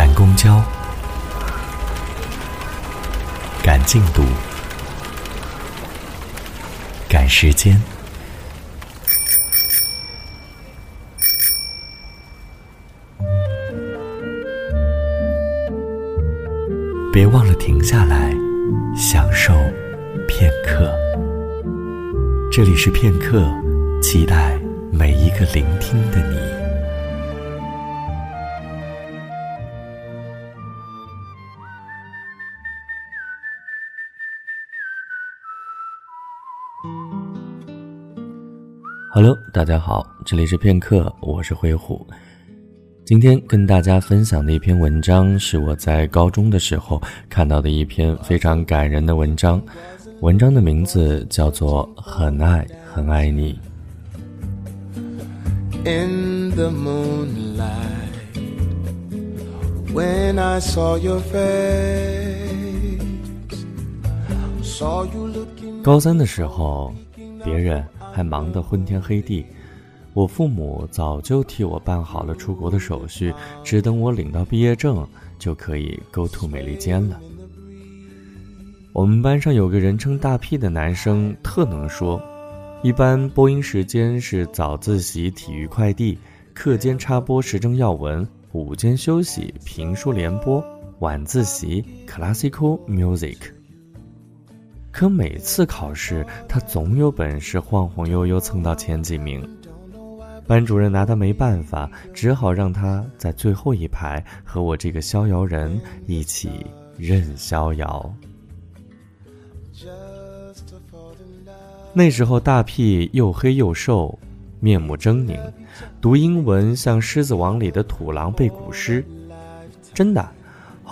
赶公交，赶进度，赶时间。别忘了停下来，享受片刻。这里是片刻，期待每一个聆听的你。Hello，大家好，这里是片刻，我是灰虎。今天跟大家分享的一篇文章，是我在高中的时候看到的一篇非常感人的文章。文章的名字叫做《很爱很爱你》。in the moonlight when i saw you face saw you look in 高三的时候，别人还忙得昏天黑地。我父母早就替我办好了出国的手续，只等我领到毕业证，就可以 go to 美利坚了。我们班上有个人称大屁的男生，特能说。一般播音时间是早自习体育快递，课间插播时政要闻，午间休息评书联播，晚自习 classical music。可每次考试，他总有本事晃晃悠悠蹭到前几名。班主任拿他没办法，只好让他在最后一排和我这个逍遥人一起任逍遥。那时候大屁又黑又瘦，面目狰狞，读英文像《狮子王》里的土狼背古诗。真的，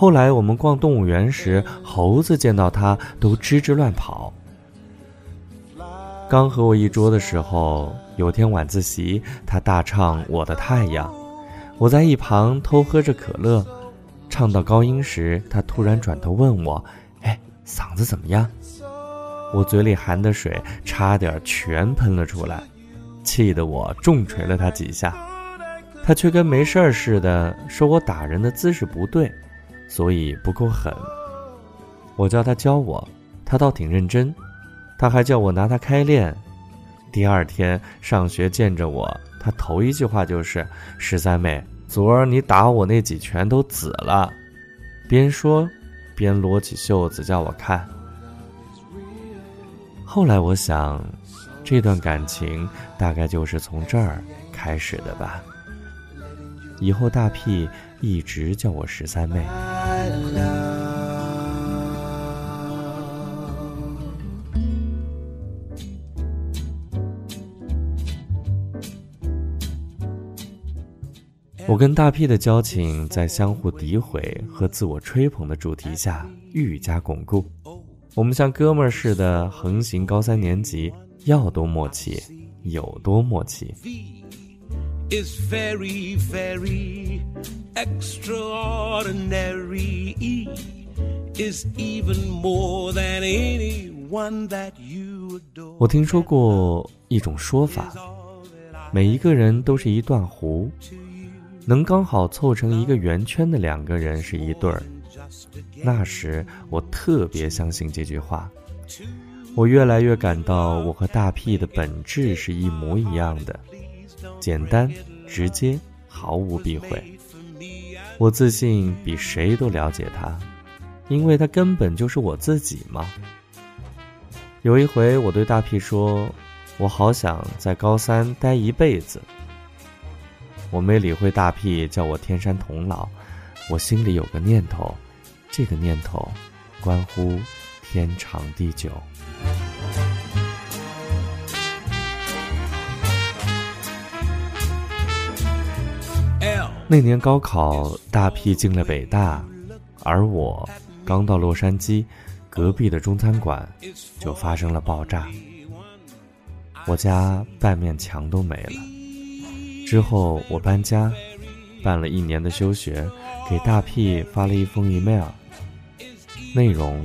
后来我们逛动物园时，猴子见到他都吱吱乱跑。刚和我一桌的时候。有天晚自习，他大唱《我的太阳》，我在一旁偷喝着可乐。唱到高音时，他突然转头问我：“哎，嗓子怎么样？”我嘴里含的水差点全喷了出来，气得我重锤了他几下。他却跟没事儿似的，说我打人的姿势不对，所以不够狠。我叫他教我，他倒挺认真，他还叫我拿他开练。第二天上学见着我，他头一句话就是：“十三妹，昨儿你打我那几拳都紫了。”边说边撸起袖子叫我看。后来我想，这段感情大概就是从这儿开始的吧。以后大屁一直叫我十三妹。我跟大屁的交情在相互诋毁和自我吹捧的主题下愈加巩固。我们像哥们儿似的横行高三年级，要多默契有多默契。Is very very extraordinary. E is even more than anyone that you adore. 我听说过一种说法每一个人都是一段弧能刚好凑成一个圆圈的两个人是一对儿。那时我特别相信这句话我越来越感到我和大 p 的本质是一模一样的。简单直接，毫无避讳。我自信比谁都了解他，因为他根本就是我自己嘛。有一回我对大屁说：“我好想在高三待一辈子。”我没理会大屁叫我天山童姥，我心里有个念头，这个念头关乎天长地久。那年高考，大屁进了北大，而我刚到洛杉矶，隔壁的中餐馆就发生了爆炸，我家半面墙都没了。之后我搬家，办了一年的休学，给大屁发了一封 email，内容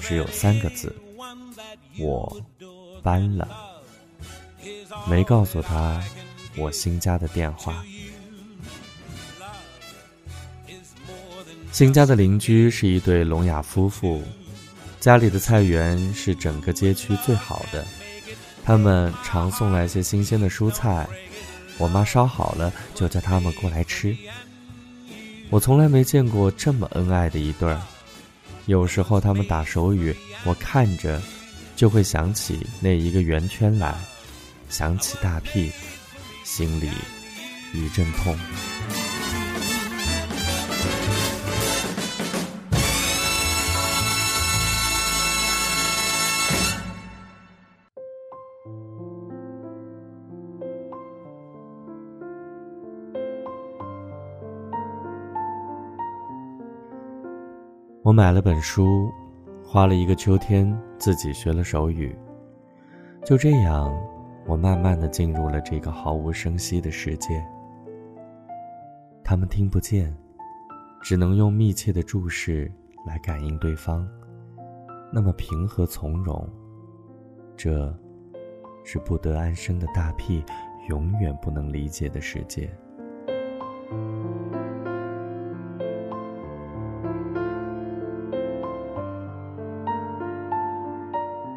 只有三个字：我搬了。没告诉他我新家的电话。新家的邻居是一对聋哑夫妇，家里的菜园是整个街区最好的。他们常送来些新鲜的蔬菜，我妈烧好了就叫他们过来吃。我从来没见过这么恩爱的一对儿。有时候他们打手语，我看着就会想起那一个圆圈来，想起大屁，心里一阵痛。我买了本书，花了一个秋天自己学了手语。就这样，我慢慢的进入了这个毫无声息的世界。他们听不见，只能用密切的注视来感应对方。那么平和从容，这，是不得安生的大屁永远不能理解的世界。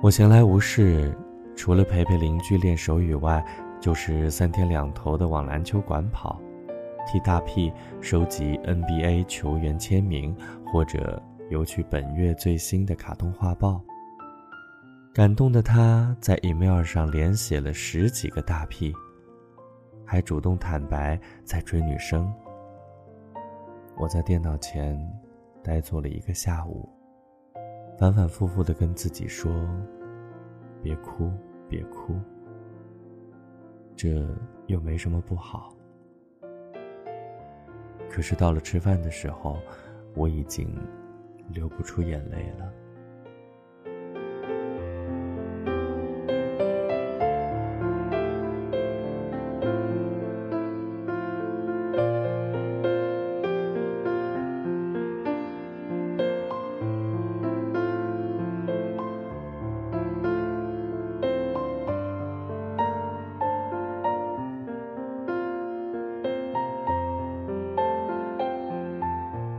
我闲来无事，除了陪陪邻居练手语外，就是三天两头的往篮球馆跑，替大屁收集 NBA 球员签名，或者邮去本月最新的卡通画报。感动的他在 email 上连写了十几个大屁，还主动坦白在追女生。我在电脑前呆坐了一个下午。反反复复的跟自己说：“别哭，别哭。”这又没什么不好。可是到了吃饭的时候，我已经流不出眼泪了。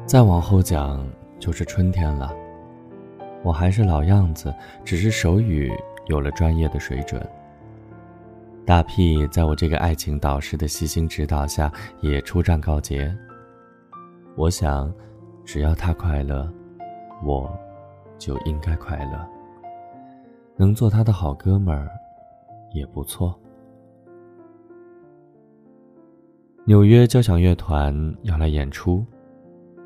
再往后讲就是春天了，我还是老样子，只是手语有了专业的水准。大屁在我这个爱情导师的悉心指导下也出战告捷。我想，只要他快乐，我就应该快乐。能做他的好哥们儿，也不错。纽约交响乐团要来演出。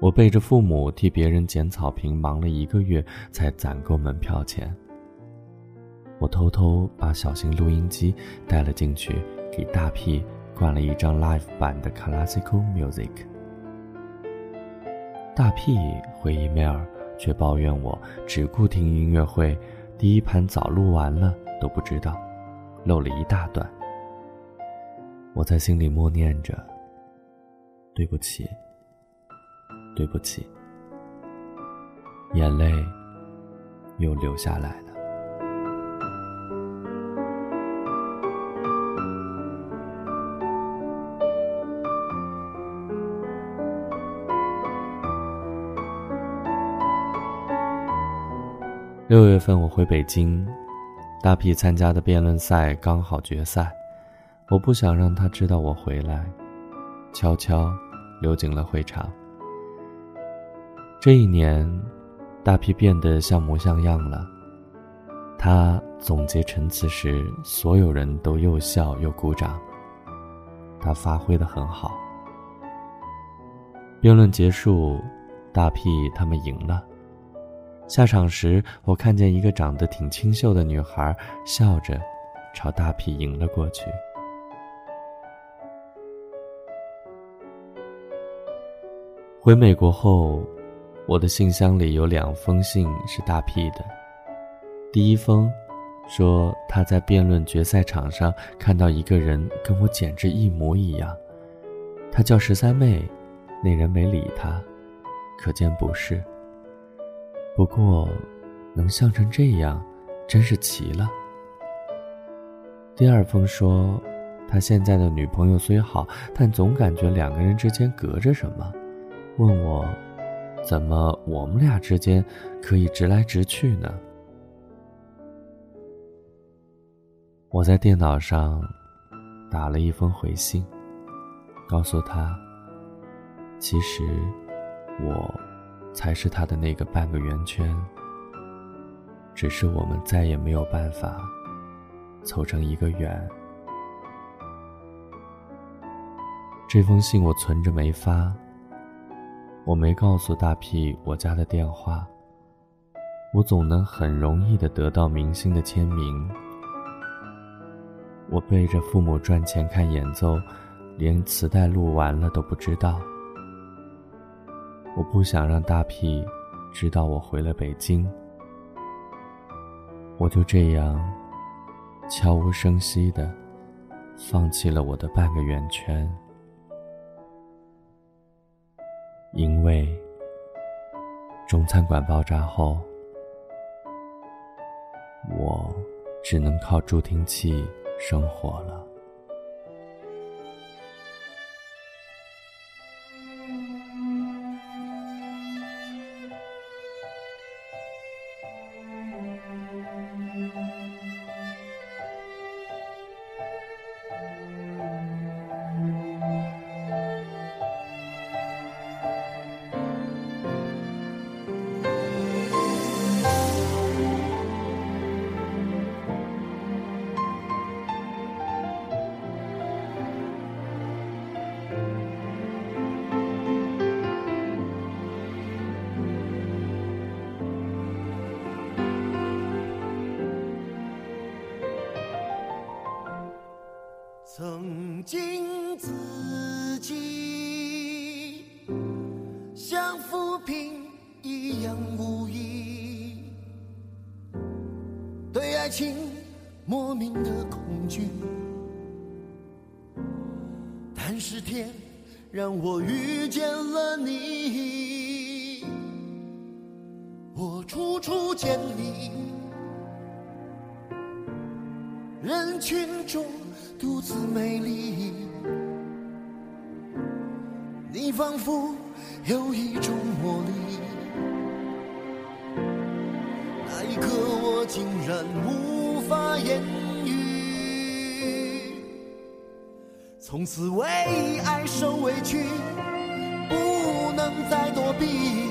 我背着父母替别人捡草坪，忙了一个月才攒够门票钱。我偷偷把小型录音机带了进去，给大屁灌了一张 live 版的 classical music。大屁回 email 却抱怨我只顾听音乐会，第一盘早录完了都不知道，漏了一大段。我在心里默念着：“对不起。”对不起，眼泪又流下来了。六月份我回北京，大批参加的辩论赛刚好决赛，我不想让他知道我回来，悄悄溜进了会场。这一年，大皮变得像模像样了。他总结陈词时，所有人都又笑又鼓掌。他发挥的很好。辩论结束，大屁他们赢了。下场时，我看见一个长得挺清秀的女孩笑着，朝大屁迎了过去。回美国后。我的信箱里有两封信是大屁的。第一封，说他在辩论决赛场上看到一个人跟我简直一模一样，他叫十三妹，那人没理他，可见不是。不过，能像成这样，真是奇了。第二封说，他现在的女朋友虽好，但总感觉两个人之间隔着什么，问我。怎么我们俩之间可以直来直去呢？我在电脑上打了一封回信，告诉他，其实我才是他的那个半个圆圈，只是我们再也没有办法凑成一个圆。这封信我存着没发。我没告诉大屁我家的电话，我总能很容易的得到明星的签名。我背着父母赚钱看演奏，连磁带录完了都不知道。我不想让大屁知道我回了北京，我就这样悄无声息的放弃了我的半个圆圈。因为中餐馆爆炸后，我只能靠助听器生活了。曾经自己像浮萍一样无依，对爱情莫名的恐惧。但是天让我遇见了你，我处处见你，群中。独自美丽，你仿佛有一种魔力。那一刻，我竟然无法言语。从此为爱受委屈，不能再躲避。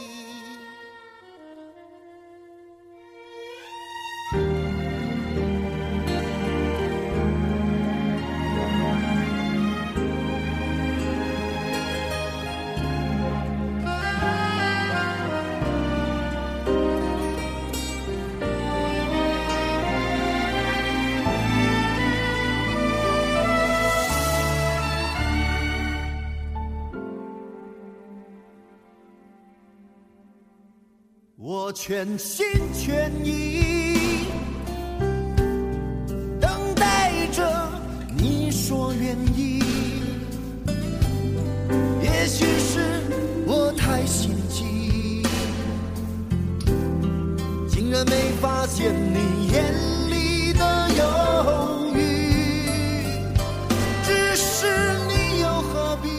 全心全意等待着你说愿意，也许是我太心急，竟然没发现你眼里的犹豫。只是你又何必？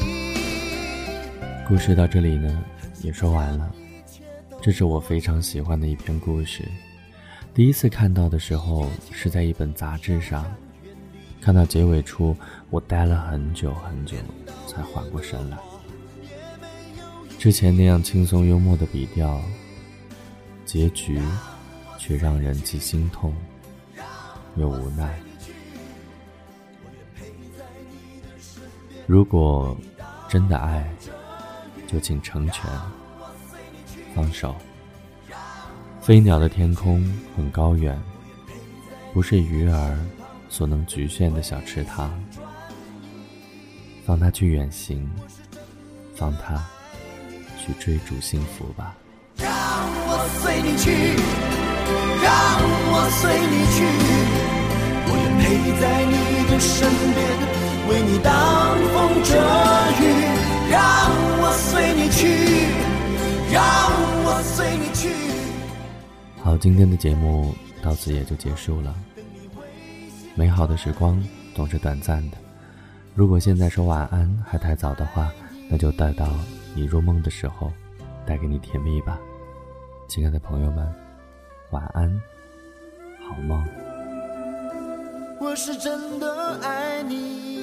故事到这里呢，也说完了。这是我非常喜欢的一篇故事。第一次看到的时候是在一本杂志上，看到结尾处，我呆了很久很久，才缓过神来。之前那样轻松幽默的笔调，结局却让人既心痛又无奈。如果真的爱，就请成全。放手。飞鸟的天空很高远，不是鱼儿所能局限的小池塘。放它去远行，放它去追逐幸福吧。让我随你去，让我随你去，我愿陪在你的身边，为你挡风遮雨。让我随你去，让我随你去。好，今天的节目到此也就结束了。美好的时光总是短暂的，如果现在说晚安还太早的话，那就待到你入梦的时候，带给你甜蜜吧。亲爱的朋友们，晚安，好梦。我是真的爱你。